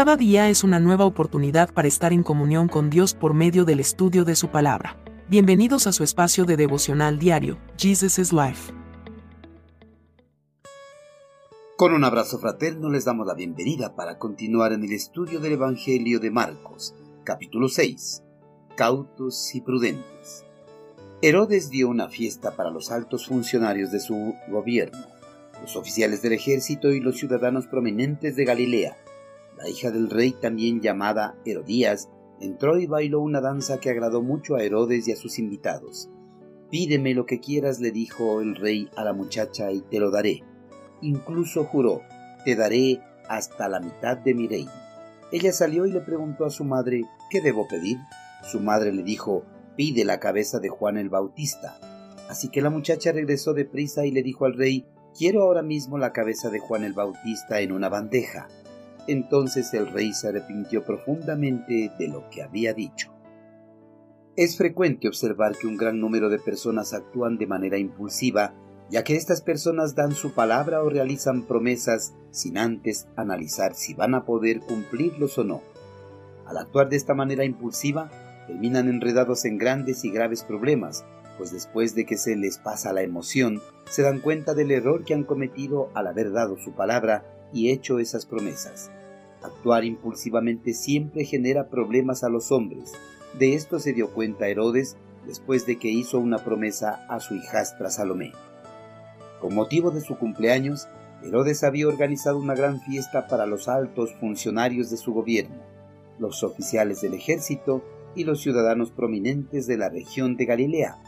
Cada día es una nueva oportunidad para estar en comunión con Dios por medio del estudio de su palabra. Bienvenidos a su espacio de devocional diario, Jesus is Life. Con un abrazo fraterno les damos la bienvenida para continuar en el estudio del Evangelio de Marcos, capítulo 6. Cautos y prudentes. Herodes dio una fiesta para los altos funcionarios de su gobierno, los oficiales del ejército y los ciudadanos prominentes de Galilea la hija del rey, también llamada Herodías, entró y bailó una danza que agradó mucho a Herodes y a sus invitados. Pídeme lo que quieras, le dijo el rey a la muchacha, y te lo daré. Incluso juró, te daré hasta la mitad de mi reino. Ella salió y le preguntó a su madre, ¿qué debo pedir? Su madre le dijo, pide la cabeza de Juan el Bautista. Así que la muchacha regresó deprisa y le dijo al rey, quiero ahora mismo la cabeza de Juan el Bautista en una bandeja. Entonces el rey se arrepintió profundamente de lo que había dicho. Es frecuente observar que un gran número de personas actúan de manera impulsiva, ya que estas personas dan su palabra o realizan promesas sin antes analizar si van a poder cumplirlos o no. Al actuar de esta manera impulsiva, terminan enredados en grandes y graves problemas, pues después de que se les pasa la emoción, se dan cuenta del error que han cometido al haber dado su palabra y hecho esas promesas. Actuar impulsivamente siempre genera problemas a los hombres. De esto se dio cuenta Herodes después de que hizo una promesa a su hijastra Salomé. Con motivo de su cumpleaños, Herodes había organizado una gran fiesta para los altos funcionarios de su gobierno, los oficiales del ejército y los ciudadanos prominentes de la región de Galilea.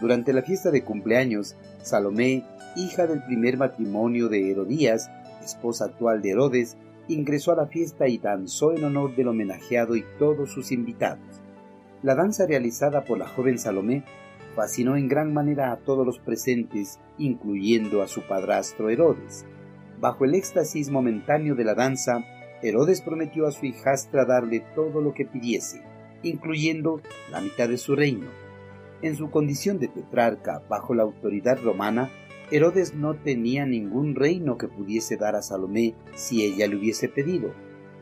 Durante la fiesta de cumpleaños, Salomé, hija del primer matrimonio de Herodías, esposa actual de Herodes, ingresó a la fiesta y danzó en honor del homenajeado y todos sus invitados. La danza realizada por la joven Salomé fascinó en gran manera a todos los presentes, incluyendo a su padrastro Herodes. Bajo el éxtasis momentáneo de la danza, Herodes prometió a su hijastra darle todo lo que pidiese, incluyendo la mitad de su reino. En su condición de tetrarca bajo la autoridad romana, Herodes no tenía ningún reino que pudiese dar a Salomé si ella le hubiese pedido.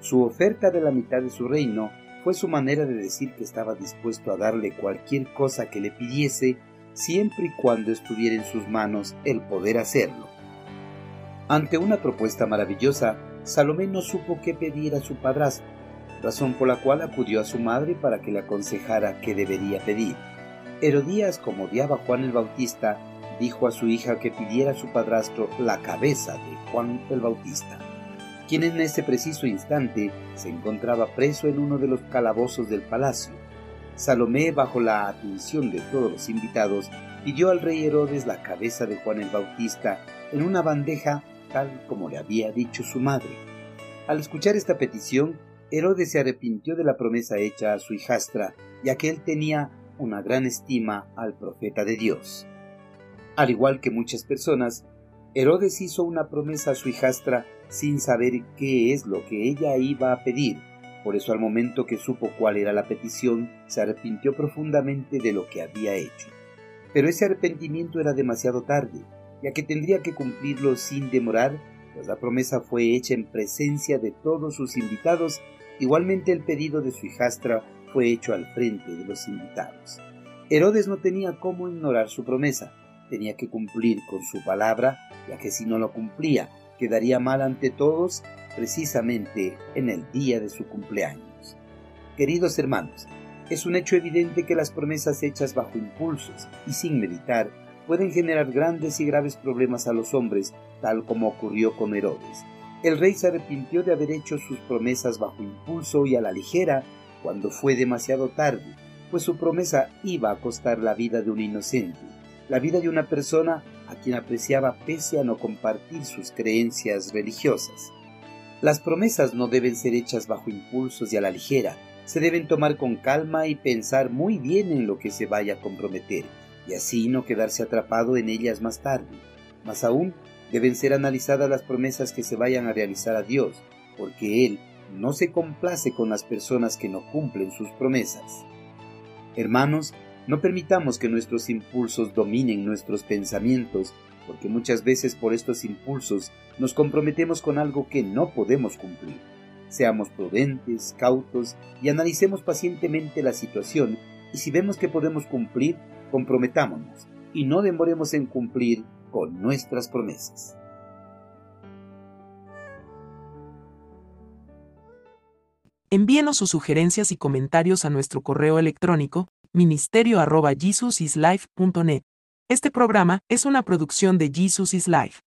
Su oferta de la mitad de su reino fue su manera de decir que estaba dispuesto a darle cualquier cosa que le pidiese siempre y cuando estuviera en sus manos el poder hacerlo. Ante una propuesta maravillosa, Salomé no supo qué pedir a su padrastro, razón por la cual acudió a su madre para que le aconsejara qué debería pedir. Herodías, como odiaba a Juan el Bautista, dijo a su hija que pidiera a su padrastro la cabeza de Juan el Bautista, quien en ese preciso instante se encontraba preso en uno de los calabozos del palacio. Salomé, bajo la atención de todos los invitados, pidió al rey Herodes la cabeza de Juan el Bautista en una bandeja tal como le había dicho su madre. Al escuchar esta petición, Herodes se arrepintió de la promesa hecha a su hijastra, ya que él tenía una gran estima al profeta de Dios. Al igual que muchas personas, Herodes hizo una promesa a su hijastra sin saber qué es lo que ella iba a pedir. Por eso al momento que supo cuál era la petición, se arrepintió profundamente de lo que había hecho. Pero ese arrepentimiento era demasiado tarde, ya que tendría que cumplirlo sin demorar, pues la promesa fue hecha en presencia de todos sus invitados, igualmente el pedido de su hijastra fue hecho al frente de los invitados. Herodes no tenía cómo ignorar su promesa, tenía que cumplir con su palabra, ya que si no lo cumplía, quedaría mal ante todos precisamente en el día de su cumpleaños. Queridos hermanos, es un hecho evidente que las promesas hechas bajo impulsos y sin meditar pueden generar grandes y graves problemas a los hombres, tal como ocurrió con Herodes. El rey se arrepintió de haber hecho sus promesas bajo impulso y a la ligera cuando fue demasiado tarde, pues su promesa iba a costar la vida de un inocente la vida de una persona a quien apreciaba pese a no compartir sus creencias religiosas. Las promesas no deben ser hechas bajo impulsos y a la ligera, se deben tomar con calma y pensar muy bien en lo que se vaya a comprometer, y así no quedarse atrapado en ellas más tarde. Más aún, deben ser analizadas las promesas que se vayan a realizar a Dios, porque Él no se complace con las personas que no cumplen sus promesas. Hermanos, no permitamos que nuestros impulsos dominen nuestros pensamientos, porque muchas veces por estos impulsos nos comprometemos con algo que no podemos cumplir. Seamos prudentes, cautos y analicemos pacientemente la situación y si vemos que podemos cumplir, comprometámonos y no demoremos en cumplir con nuestras promesas. Envíenos sus sugerencias y comentarios a nuestro correo electrónico ministerio.jesusislife.net. Este programa es una producción de Jesus is Life.